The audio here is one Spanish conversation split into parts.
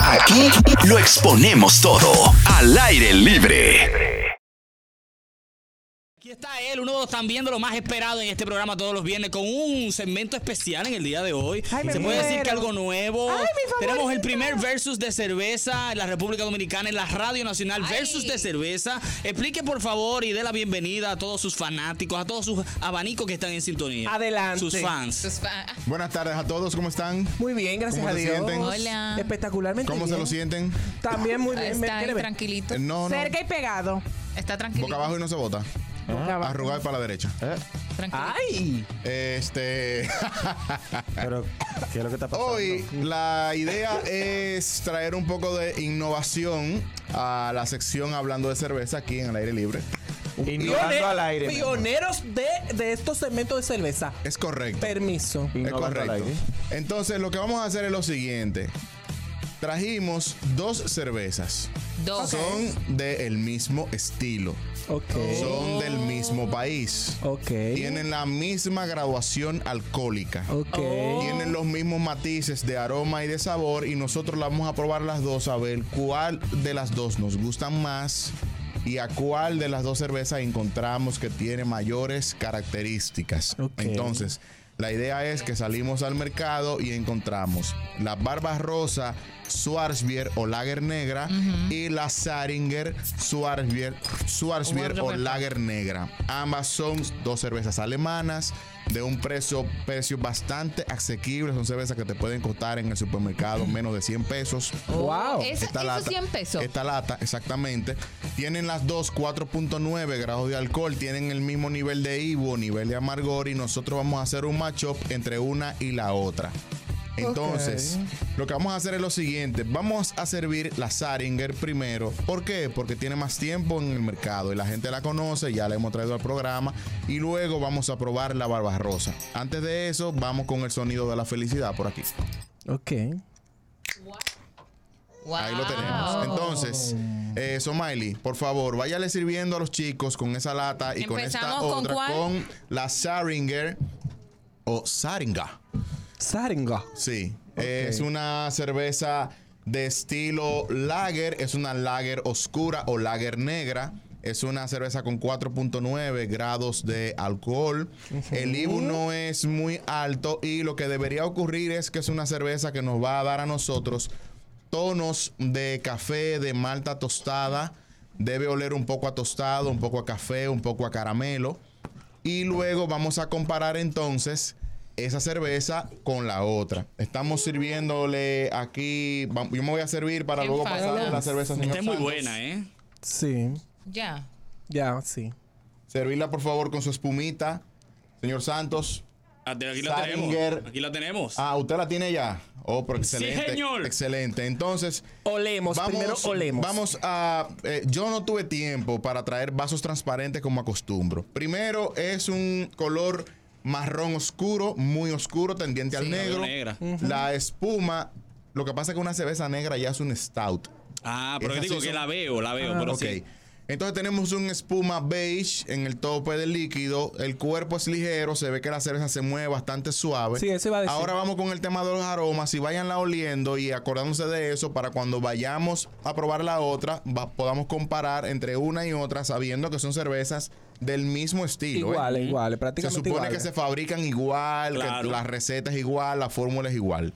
Aquí lo exponemos todo al aire libre. Está él, uno también de los más esperados en este programa todos los viernes, con un segmento especial en el día de hoy. Ay, Se puede decir que algo nuevo. Ay, mi Tenemos el primer versus de cerveza en la República Dominicana, en la Radio Nacional, Ay. versus de cerveza. Explique por favor y dé la bienvenida a todos sus fanáticos, a todos sus abanicos que están en sintonía. Adelante. Sus fans. Sus fa- Buenas tardes a todos, ¿cómo están? Muy bien, gracias ¿Cómo a se Dios. sienten? Hola. Espectacularmente ¿Cómo se lo sienten? También muy bien. Está tranquilito. Eh, No, no. Cerca y pegado. Está tranquilito. Boca abajo y no se bota. Y para la derecha. tranquilito. Ay. Este. Pero, ¿qué es lo que está pasando? Hoy la idea es traer un poco de innovación a la sección hablando de cerveza aquí en el aire libre. Innovando al aire. Pioneros de, de estos segmentos de cerveza. Es correcto. Permiso. Es Innovando correcto. aire. Entonces, lo que vamos a hacer es lo siguiente. Trajimos dos cervezas. Dos. Son del mismo estilo. Son del mismo país. Ok. Tienen la misma graduación alcohólica. Ok. Tienen los mismos matices de aroma y de sabor y nosotros la vamos a probar las dos a ver cuál de las dos nos gustan más y a cuál de las dos cervezas encontramos que tiene mayores características. Entonces, la idea es que salimos al mercado y encontramos la Barba Rosa Schwarzbier o Lager Negra y la Saringer Schwarzbier, Schwarzbier o Lager Negra. Ambas son dos cervezas alemanas de un precio, precio bastante asequible. Son cervezas que te pueden costar en el supermercado menos de 100 pesos. Wow. Esa, Esta lata, 100 pesos. Esta lata, exactamente. Tienen las dos 4.9 grados de alcohol. Tienen el mismo nivel de Ivo, nivel de amargor. Y nosotros vamos a hacer un matchup entre una y la otra. Entonces, lo que vamos a hacer es lo siguiente. Vamos a servir la Saringer primero. ¿Por qué? Porque tiene más tiempo en el mercado y la gente la conoce, ya la hemos traído al programa. Y luego vamos a probar la Barbarosa. Antes de eso, vamos con el sonido de la felicidad por aquí. Ok. Wow. Ahí lo tenemos. Entonces, eh, Somaili, por favor, váyale sirviendo a los chicos con esa lata y con esta ¿Empezamos con otra, cuál? con la Saringer o Saringa. Saringa. Sí, es una cerveza de estilo lager, es una lager oscura o lager negra. Es una cerveza con 4.9 grados de alcohol. El IBU no es muy alto y lo que debería ocurrir es que es una cerveza que nos va a dar a nosotros tonos de café, de malta tostada. Debe oler un poco a tostado, un poco a café, un poco a caramelo. Y luego vamos a comparar entonces esa cerveza con la otra. Estamos sirviéndole aquí. Yo me voy a servir para luego fácil. pasar la cerveza, señor. Esta es muy Santos. buena, ¿eh? Sí. Ya. Ya, sí. Servirla, por favor, con su espumita. Señor Santos. Ah, Aquí la tenemos. Aquí la tenemos. Ah, usted la tiene ya. Oh, pero Sí, excelente. señor. Excelente. Entonces, Olemos. primero olemos. Vamos a. eh, yo no tuve tiempo para traer vasos transparentes como acostumbro. Primero es un color marrón oscuro, muy oscuro, tendiente al negro. Negra. La espuma. Lo que pasa es que una cerveza negra ya es un stout. Ah, pero digo que la veo, la veo, pero ok. sí. Entonces tenemos un espuma beige en el tope del líquido. El cuerpo es ligero. Se ve que la cerveza se mueve bastante suave. Sí, eso iba a decir. Ahora vamos con el tema de los aromas. Y váyanla oliendo y acordándose de eso para cuando vayamos a probar la otra, va- podamos comparar entre una y otra sabiendo que son cervezas del mismo estilo. ¿eh? Igual, igual, Se prácticamente supone igual. que se fabrican igual, Claro. que la receta es igual, la fórmula es igual.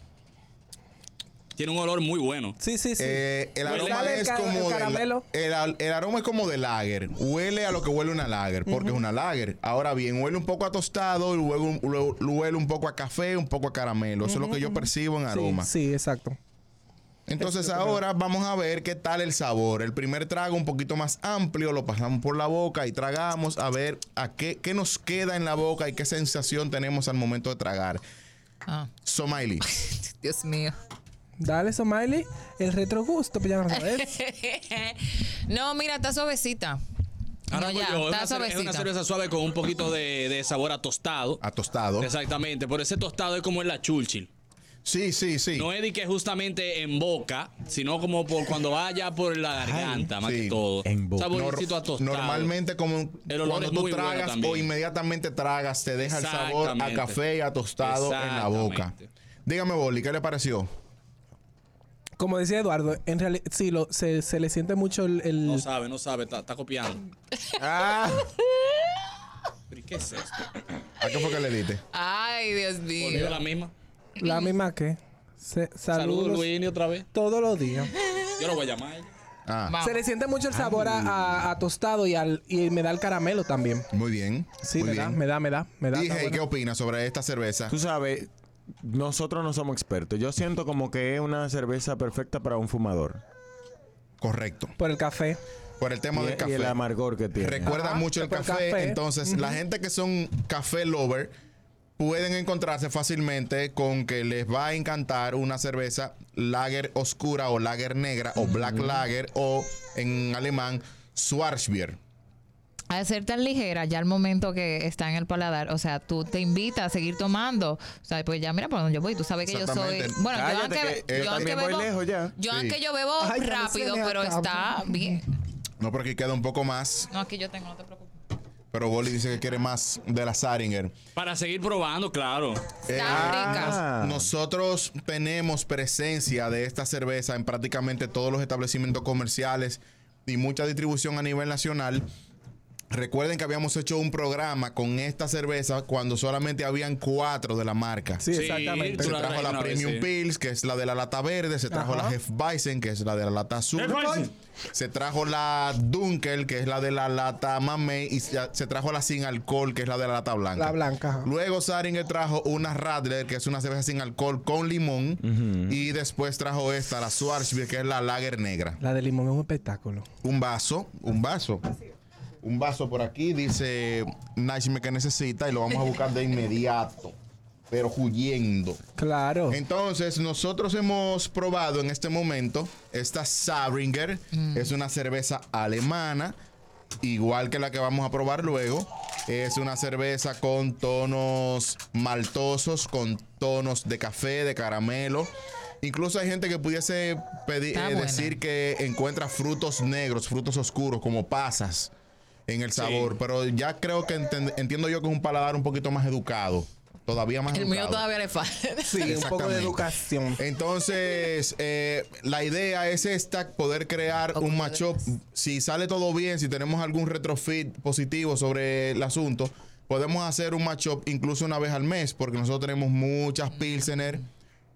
Tiene un olor muy bueno. Sí, sí, sí. Eh, el aroma es como el de caramelo. la- el, al- el aroma es como de lager. Huele a lo que huele una lager, porque es una lager. Ahora bien, huele un poco a tostado y luego, luego huele un poco a café, un poco a caramelo. Eso es lo que yo percibo en sí, aroma. sí, exacto. Entonces ahora vamos a ver qué tal el sabor. El primer trago un poquito más amplio, lo pasamos por la boca y tragamos a ver a qué, qué nos queda en la boca y qué sensación tenemos al momento de tragar. Ah, Somaili. Dios mío. Dale, Somaili, el retrogusto, pues ya no sabes. no, mira, está suavecita. Ahora no, ya, yo. Es está una, cer- es una cerveza suave con un poquito de, de sabor a tostado. A tostado. Exactamente, por ese tostado es como en la Churchill. Sí, sí, sí. No es de que justamente en boca, sino como por cuando vaya por la garganta, más sí. que todo. En boca. Saborcito a tostado. Normalmente como El olor cuando tú bueno tragas o inmediatamente tragas, te deja el sabor a café y a tostado en la boca. Dígame, Boli, ¿qué le pareció? Como decía Eduardo, en realidad sí, lo, se, se le siente mucho el, el- No sabe, no sabe, está, está copiando. Ah, ¿Pero y qué es esto? ¿A qué fue que le diste? Ay, Dios Volvió mío. la misma. La misma que. Se, Saludos, saludos Luini, otra vez. todos los días. Yo lo voy a llamar. Ah. Se le siente mucho el sabor a, a- a tostado y, al, y me da el caramelo también. muy bien. Sí, muy me da, bien. me da, me da, me da. Bueno. ¿qué opinas sobre esta cerveza? tú sabes, nosotros no somos expertos. Yo siento como que es una cerveza perfecta para un fumador. Correcto. Por el café. Por el tema Y, del y café. el amargor que tiene. Recuerda Ajá, mucho el por café, café. entonces la gente que son café lover pueden encontrarse fácilmente con que les va a encantar una cerveza lager oscura o lager negra o black lager o en alemán Schwarzbier. Al ser tan ligera, ya al momento que está en el paladar, o sea, tú te invitas a seguir tomando. O sea, pues ya mira por dónde yo voy. Tú sabes que yo soy. Bueno, yo aunque, que, eh, yo aunque también voy bebo. lejos ya. Yo Sí. aunque yo bebo Ay, rápido, pero está bien. No, porque aquí queda un poco más, No, aquí yo tengo, no te preocupes. Pero Boli dice que quiere más de la Saringer. Para seguir probando, claro. Eh, rica. Nosotros tenemos presencia de esta cerveza en prácticamente todos los establecimientos comerciales y mucha distribución a nivel nacional. Recuerden que habíamos hecho un programa con esta cerveza cuando solamente habían cuatro de la marca. Sí, Sí, exactamente. Se trajo la vez, Premium sí. Pills, que es la de la lata verde. Se trajo Ajá. la Hefeweizen, que es la de la lata azul. Se trajo la Dunkel, que es la de la lata mamey. Y se, trajo la sin alcohol, que es la de la lata blanca. La blanca. Luego Saringer trajo una Radler, que es una cerveza sin alcohol con limón. Y después trajo esta, la Schwarzbier, que es la lager negra. La de limón es un espectáculo. Un vaso, un vaso. Un vaso por aquí, dice Naishme que necesita y lo vamos a buscar de inmediato. Pero huyendo. Claro. Entonces, nosotros hemos probado en este momento esta Sabringer. Es una cerveza alemana, igual que la que vamos a probar luego. Es una cerveza con tonos maltosos, con tonos de café, de caramelo. Incluso hay gente que pudiese pedir, eh, decir que encuentra frutos negros, frutos oscuros, como pasas en el sabor. Pero ya creo que entiendo yo que es un paladar un poquito más educado. Todavía más El educado. mío todavía le falta. sí, un poco de educación. Entonces, eh, la idea es esta, poder crear un matchup. Si sale todo bien, si tenemos algún retrofit positivo sobre el asunto, podemos hacer un matchup incluso una vez al mes, porque nosotros tenemos muchas Pilsener,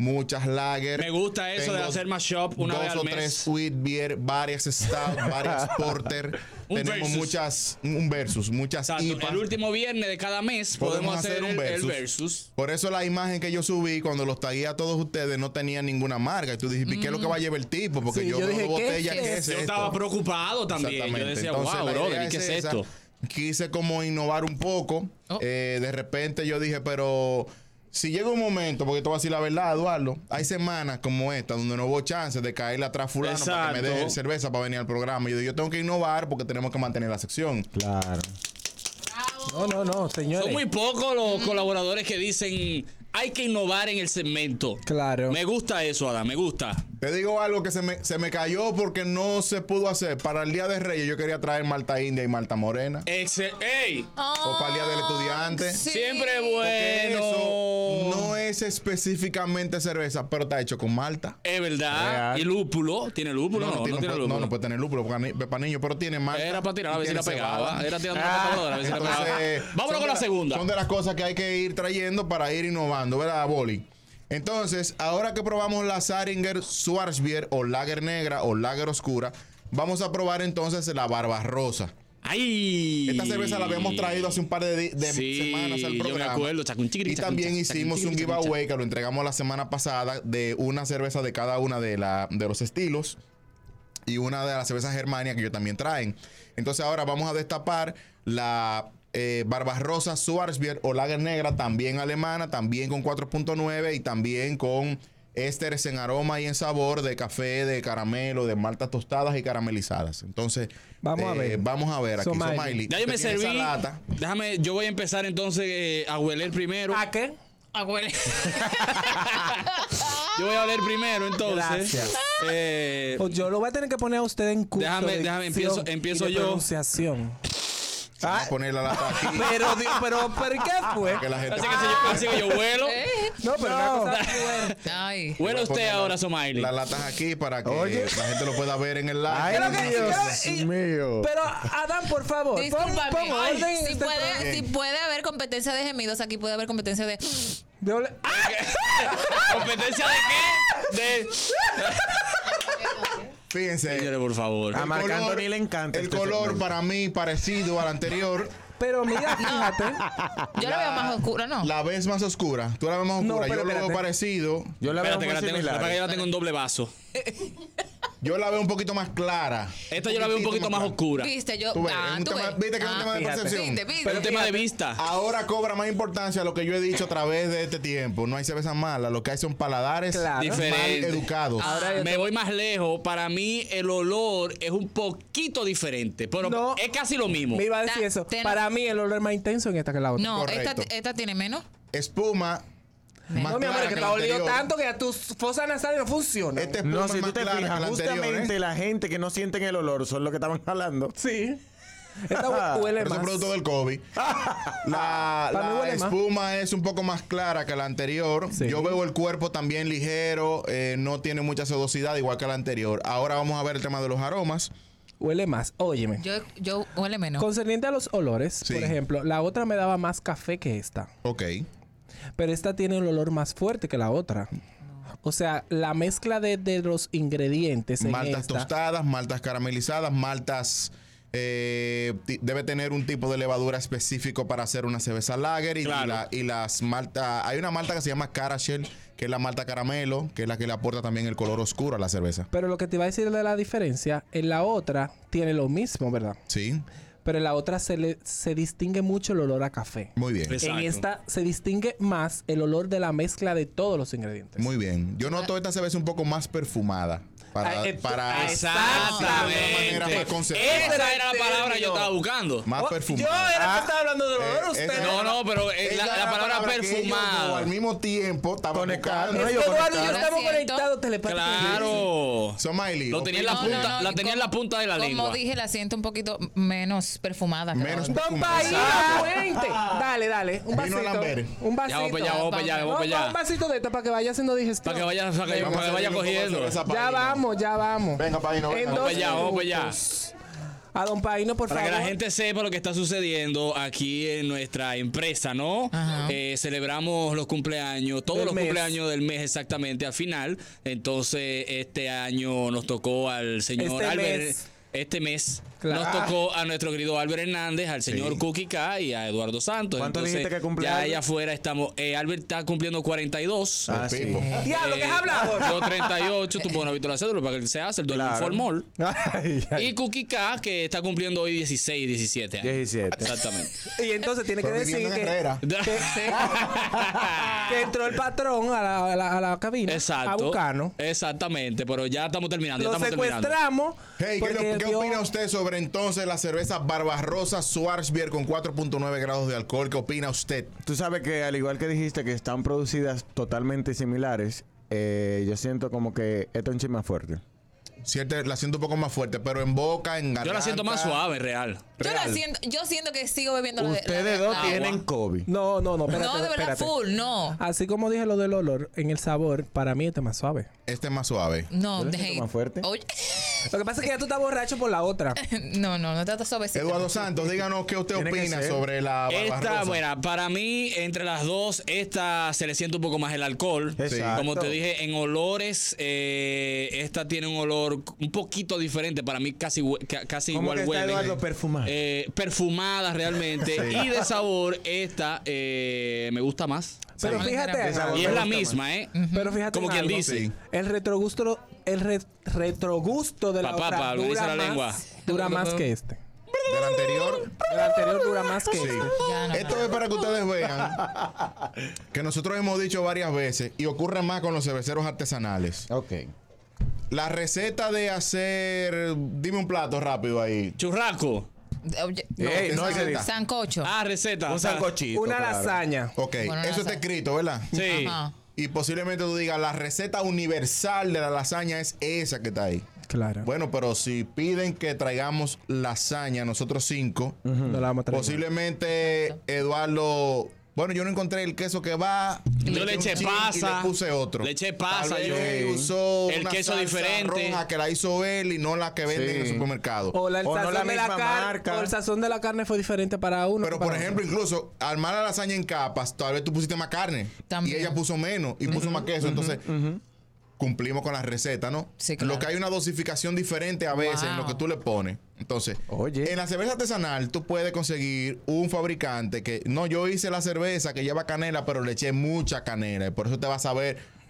muchas Lager. Me gusta eso de hacer mashup una dos vez al o mes. tres Wheat Beer, varias Stout, varias Porter. Un tenemos versus. muchas, un versus, muchas Exacto. IPAs. El último viernes de cada mes podemos, hacer, el, el versus. Por eso la imagen que yo subí cuando los tagué a todos ustedes no tenía ninguna marca. Y tú dijiste, ¿qué es lo que va a llevar el tipo? Porque Sí, yo, yo veo dije, dos ¿qué botellas, es ¿qué es eso? Yo esto? estaba preocupado también. Yo Exactamente. decía, Entonces, wow, brother, idea ¿y qué es esa. esto? Quise como innovar un poco. Oh. Eh, de repente yo dije, pero si llega un momento, porque te voy a decir la verdad, Eduardo, hay semanas como esta donde no hubo chance de caerle atrás fulano para que me deje cerveza para venir al programa. Y yo digo, yo tengo que innovar porque tenemos que mantener la sección. Claro. No, no, no, señores. Son muy pocos los colaboradores que dicen hay que innovar en el segmento. Claro. Me gusta eso, Adam, me gusta. Te digo algo que se me, se me cayó porque no se pudo hacer. Para el Día de Reyes yo quería traer Malta India y Malta Morena. Exe- ¡Ey! O para el Día del Estudiante. Sí. Siempre Porque bueno. eso no es específicamente cerveza, pero está hecho con malta. Es verdad. Real. Y lúpulo. ¿Tiene lúpulo? No, no, tiene, tiene no, lúpulo. no puede tener lúpulo niño, pero tiene malta. Era para tirar a ver si la pegaba. Era tirando una patada a ver si la pegaba. Vámonos con la- segunda. Son de las cosas que hay que ir trayendo para ir innovando, ¿verdad, Boli? Entonces, ahora que probamos la Saringer Schwarzbier o Lager Negra o Lager Oscura, vamos a probar entonces la Barbarosa. ¡Ay! Esta cerveza la habíamos traído hace un par de, de Sí, semanas al yo me programa. acuerdo, chacun, chiquiri, y también hicimos un giveaway que lo entregamos la semana pasada de una cerveza de cada una de, la, de los estilos y una de las cervezas Germania que ellos también traen. Entonces ahora vamos a destapar la eh, Barbarosa Schwarzbier o Lager Negra, también alemana, también con 4.9 y también con ésteres en aroma y en sabor de café, de caramelo, de maltas tostadas y caramelizadas. Entonces, Vamos a eh, ver. Vamos a ver aquí. Somaili. Somaili, Ya yo me usted tiene serví. esa lata. Déjame, yo voy a empezar entonces eh, a hueler primero. ¿A qué? Abuela. Yo voy a oler primero entonces. Gracias. Eh, Pues yo lo voy a tener que poner a usted en curso. Déjame- de déjame, empiezo- empiezo y de yo. pronunciación. Vamos a poner la lata aquí. Pero, Dios, pero, pero, ¿qué fue? que la gente Así que, si yo, así que yo vuelo. ¿Eh? No, pero una No. cosa. Ay. Vuela usted ahora, la- Somaili. Las latas aquí para que Oye. la gente lo pueda ver en el live. Ay, Creo que- Dios y- mío. Pero, Adán, por favor, pon, Discúlpame. pon orden en si, este puede, si puede haber competencia de gemidos, aquí puede haber competencia de. De ole- ¡Ah! ¿Competencia de qué? De... Fíjense. Señores, por favor. A el Marc color- Anthony le encanta El este color segmento. para mí parecido al anterior. Pero mira, fíjate. Yo la veo más oscura, ¿no? La ves más oscura. Tú la ves más No, oscura. pero yo lo veo espérate. parecido. Yo la veo Espérate, que la tengo, espérate que yo la tengo en doble vaso. Yo la veo un poquito más clara. Esta yo la veo un poquito más oscura. Viste, yo. Ves, ah, es un tú tema- ves. viste que es un Ah, tema de percepción. Viste, viste. Pero tema de vista. Ahora cobra más importancia lo que yo he dicho a través de este tiempo. No hay cerveza mala. Lo que hay son paladares Claro. Diferente. mal educados. Ahora yo Me voy más lejos. Para mí, el olor es un poquito diferente. Pero No. es casi lo mismo. Me iba a decir Ta- eso. Para mí, el olor es más intenso en esta que la otra. No, esta tiene menos. Espuma. Más No, mi amor, es que te ha la olido anterior. tanto que a tus fosas nasales no funcionan. Este espuma No, es si tú te fijas, la anterior, justamente ¿eh? la gente que no sienten el olor son los que estaban jalando. Sí. Esta huele más. es producto del COVID. La, más. espuma es un poco más clara que la anterior. Sí. Yo veo el cuerpo también ligero, eh, no tiene mucha sedosidad, igual que la anterior. Ahora vamos a ver el tema de los aromas. Huele más. Óyeme. Yo, yo huele menos. Concerniente a los olores, Sí. por ejemplo, la otra me daba más café que esta. Ok. Pero esta tiene el olor más fuerte que la otra. O sea, la mezcla de, de los ingredientes en Maltas esta, tostadas, maltas caramelizadas, maltas. eh, debe tener un tipo de levadura específico para hacer una cerveza lager y, Claro. y la- y las maltas. Hay una malta que se llama Carashell, que es la malta caramelo, que es la que le aporta también el color oscuro a la cerveza. Pero lo que te iba a decir de la diferencia, en la otra tiene lo mismo, ¿verdad? Sí, Pero en la otra se, le, se distingue mucho el olor a café. muy bien. Exacto. En esta se distingue más el olor de la mezcla de todos los ingredientes. Muy bien. Yo noto esta cerveza un poco más perfumada. Para, Ah, eh, para ah, Exactamente. Esa más concentrada. Esa era la palabra que yo estaba buscando. más Oh, perfumada. Yo era que estaba hablando del olor, Eh, usted. No, no, pero eh, la, la era palabra ellos perfumada. al mismo tiempo estaban Conectados. buscando. Es ellos que Eduardo y yo conectaron. estamos conectados telepáticamente. Claro. Somaili. Lo tenía en la No, punta, no, no, la tenía en como- la punta de la Como lengua. dije, la siento un poquito menos perfumada. Menos perfumada. Dale, dale. Un vasito. Un vasito. Ya vamos vamos vamos para No, allá. Un vasito de esta para que vaya haciendo digestión. Para que vaya, para que, Vamos para que a vaya hacerle un poco de cogiendo. Ya Paino. Vamos, ya vamos. Venga, Paino, En venga. dos Vamos para allá, vamos para allá. minutos. A Don Paino, por Para favor. que la gente sepa lo que está sucediendo aquí en nuestra empresa, ¿no? Ajá. Eh, celebramos los cumpleaños, todos Del los mes. cumpleaños del mes exactamente al final. Entonces, este año nos tocó al señor Este Albert. mes. Este mes Claro. nos tocó a nuestro querido Albert Hernández, al señor Sí. Cookie K y a Eduardo Santos. ¿Cuánto Entonces, dijiste que cumple Ya Albert? allá afuera estamos. eh, Albert está cumpliendo 42. Ah, sí. Pipo. Diablo, ¿qué Eh, has hablado? Yo 38, tú pones visto la cédula para que se hace el dueño Claro. informol. Ay, ay. Y Cookie K, que está cumpliendo hoy 16, 17 años. 17. Exactamente. Y entonces tiene que decir en que, entró el patrón a la, a la, a la cabina Exacto. a buscarnos. Exactamente, pero ya estamos terminando. Ya Lo estamos terminando. secuestramos. Hey, ¿qué, qué opina usted sobre entonces la cerveza Barbarrosa Schwarzbier con 4.9 grados de alcohol? ¿Qué opina usted? Tú sabes que al igual que dijiste que están producidas totalmente similares, eh, yo siento como que esta es un chisme fuerte. Cierto, la siento un poco más fuerte, pero en boca, en garganta. Yo la siento más suave, real. Yo la siento, yo siento que sigo bebiendo la de- la Ustedes de- dos la tienen. COVID. No, no, no, espérate. No, de verdad, espérate. full, no. Así como dije lo del olor, en el sabor, para mí este es más suave. Este es más suave. No, Yo la de siento más fuerte. Oye, Lo que pasa es que ya tú estás borracho por la otra. no, no, no trata suavecito. Eduardo Santos, díganos qué usted Tiene opina sobre la Esta, bueno, para mí, entre las dos, esta se le siente un poco más el alcohol. Exacto. Como te dije, en olores, eh, esta tiene un olor un poquito diferente. Para mí, casi, casi ¿Cómo igual que está perfumado? Eh, perfumada realmente. Y de sabor, esta eh, me gusta más. Pero Sí. fíjate, algo. Y es la misma, ¿eh? pero fíjate Como en quien algo. dice. Sí. El retrogusto, el re- retrogusto de la Papá, otra dura la más, lengua. dura más que este. Del anterior. El anterior dura más que este. No, Esto es para que ustedes vean que nosotros hemos dicho varias veces y ocurre más con los cerveceros artesanales. Ok. La receta de hacer, dime un plato rápido ahí. Churraco. Oye, Ey, no, receta. Sancocho. Ah, receta. un sancochito. Una claro. lasaña. Ok, Bueno, eso está escrito, ¿verdad? Sí. Ajá. Y posiblemente tú digas, la receta universal de la lasaña es esa que está ahí. Claro. Bueno, pero si piden que traigamos lasaña, nosotros cinco, No la vamos a traer. posiblemente Eduardo. Bueno, yo no encontré el queso que va. Yo le eché pasa. Y le puse otro. Le eché pasa, Tal vez yo- usó El una queso salsa diferente. roja que la hizo él y no la que venden en el supermercado. O, la, el O no sazón la de la misma marca. o el sazón de la carne fue diferente para uno. Pero por ejemplo, otro. incluso armar la lasaña en capas, tal vez tú pusiste más carne También. y ella puso menos y puso más queso, entonces cumplimos con la receta, ¿no? Sí, claro. Lo que hay una dosificación diferente a veces en lo que tú le pones. Entonces, Oye. en la cerveza artesanal tú puedes conseguir un fabricante que no, yo hice la cerveza que lleva canela, pero le eché mucha canela y por eso te vas a ver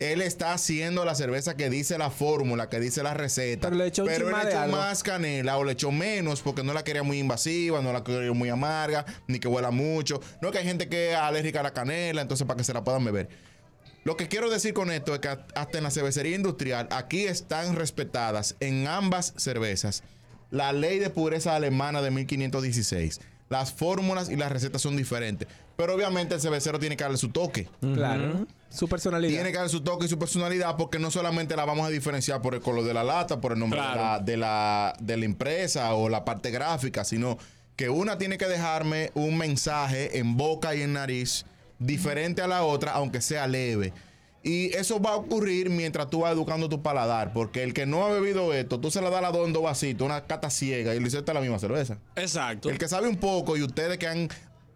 él está haciendo la cerveza que dice la fórmula, que dice la receta. Pero le echó pero él más echó canela o le echó menos porque no la quería muy invasiva, no la quería muy amarga, ni que huela mucho. No que hay gente que es alérgica a la canela, entonces para que se la puedan beber. Lo que quiero decir con esto es que hasta en la cervecería industrial, aquí están respetadas en ambas cervezas la ley de pureza alemana de 1516. Las fórmulas y las recetas son diferentes. Pero obviamente el cervecero tiene que darle su toque. Claro. Su personalidad. Tiene que darle su toque y su personalidad porque no solamente la vamos a diferenciar por el color de la lata, por el nombre de, la, de, la, de la empresa o la parte gráfica, sino que una tiene que dejarme un mensaje en boca y en nariz diferente a la otra, aunque sea leve. Y eso va a ocurrir mientras tú vas educando tu paladar, porque el que no ha bebido esto, tú se la das a la dos en dos vasitos, una cata ciega, y le hiciste la misma cerveza. Exacto. El que sabe un poco y ustedes que han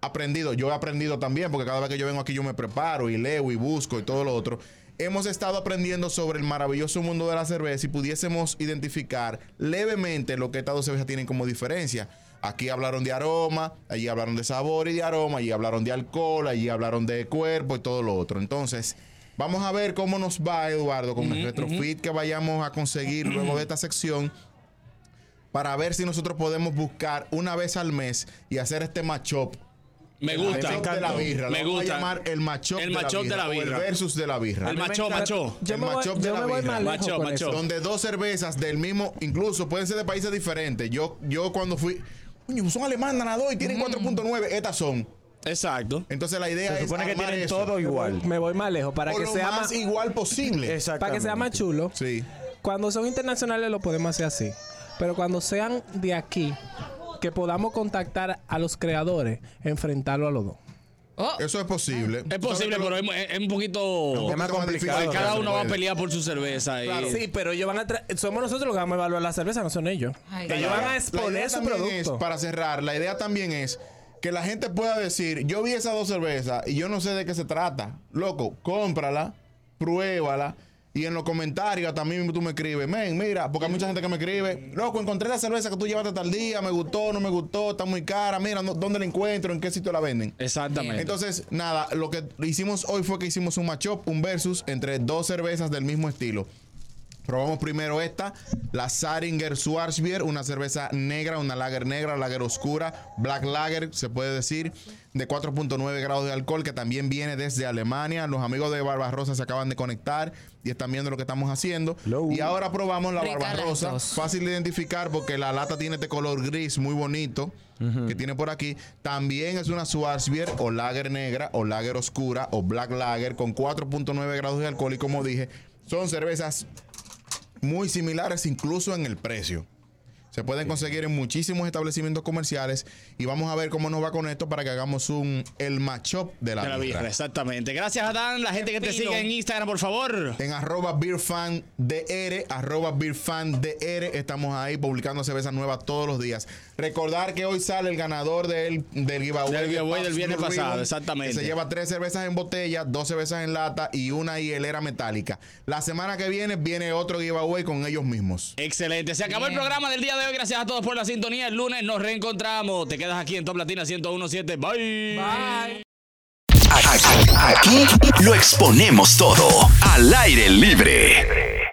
aprendido, yo he aprendido también, porque cada vez que yo vengo aquí yo me preparo y leo y busco y todo lo otro. Hemos estado aprendiendo sobre el maravilloso mundo de la cerveza y pudiésemos identificar levemente lo que estas dos cervezas tienen como diferencia. Aquí hablaron de aroma, allí hablaron de sabor y de aroma, allí hablaron de alcohol, allí hablaron de cuerpo y todo lo otro. Entonces, vamos a ver cómo nos va, Eduardo, con el retrofit que vayamos a conseguir luego de esta sección para ver si nosotros podemos buscar una vez al mes y hacer este matchup. Me gusta. de la birra. Me Lo vamos gusta. a llamar el matchup El de, matchup de la la birra. birra. O el versus de la birra. El macho, macho. Yo El voy, matchup de yo la me voy birra. lejos Macho, macho. Donde dos cervezas del mismo, incluso pueden ser de países diferentes. Yo, yo cuando fui, coño, son alemanas las dos y Mm. tienen 4.9. Estas son. Exacto. Entonces la idea Se es supone que armar tienen eso. todo igual. Me voy más lejos. Para o que, lo sea más más, igual posible. Exactamente. para que sea más chulo. Sí. Cuando son internacionales lo podemos hacer así. Pero cuando sean de aquí, que podamos contactar a los creadores, enfrentarlo a los dos. Oh, Eso es posible. Es posible, pero es, es un poquito. Es más complicado. difícil. Cada uno va a pelear por su cerveza. y- Claro. Sí, pero ellos van a tra- somos nosotros los que vamos a evaluar la cerveza, no son ellos. Ay, ellos van a La exponer idea su también producto. es, para cerrar, la idea también es que la gente pueda decir, yo vi esas dos cervezas y yo no sé de qué se trata. Loco, cómprala, pruébala. Y en los comentarios también tú me escribes, men, mira, porque hay mucha gente que me escribe, loco, encontré la cerveza que tú llevaste tal día, me gustó, no me gustó, está muy cara, mira, no- ¿dónde la encuentro? ¿En qué sitio la venden? Exactamente. Entonces, nada, lo que hicimos hoy fue que hicimos un matchup, un versus entre dos cervezas del mismo estilo. Probamos primero esta, la Saringer Schwarzbier, una cerveza negra, una lager negra, lager oscura, black lager, se puede decir, de 4.9 grados de alcohol, que también viene desde Alemania. Los amigos de Barbarosa se acaban de conectar y están viendo lo que estamos haciendo. Hello. Y ahora probamos la dos. fácil de identificar porque la lata tiene este color gris muy bonito que tiene por aquí. También es una Schwarzbier o lager negra o lager oscura o black lager con 4.9 grados de alcohol y como dije, son cervezas muy similares incluso en el precio. Se pueden conseguir en muchísimos establecimientos comerciales y vamos a ver cómo nos va con esto para que hagamos un el matchup de la, De la birra. exactamente. Gracias, Adán. La gente que te sigue en Instagram, por favor. En arroba beerfandr, arroba beerfandr, estamos ahí publicando cervezas nuevas todos los días. Recordar que hoy sale el ganador del, del giveaway, Del giveaway de del viernes pasado, Ribbon, exactamente. que se lleva tres cervezas en botella, dos cervezas en lata y una hielera metálica. La semana que viene viene otro giveaway con ellos mismos. Excelente. Se acabó el programa del día de Gracias a todos por la sintonía. El lunes nos reencontramos. Te quedas aquí en Top Latina 1017. Bye. Bye. Aquí lo exponemos todo al aire libre.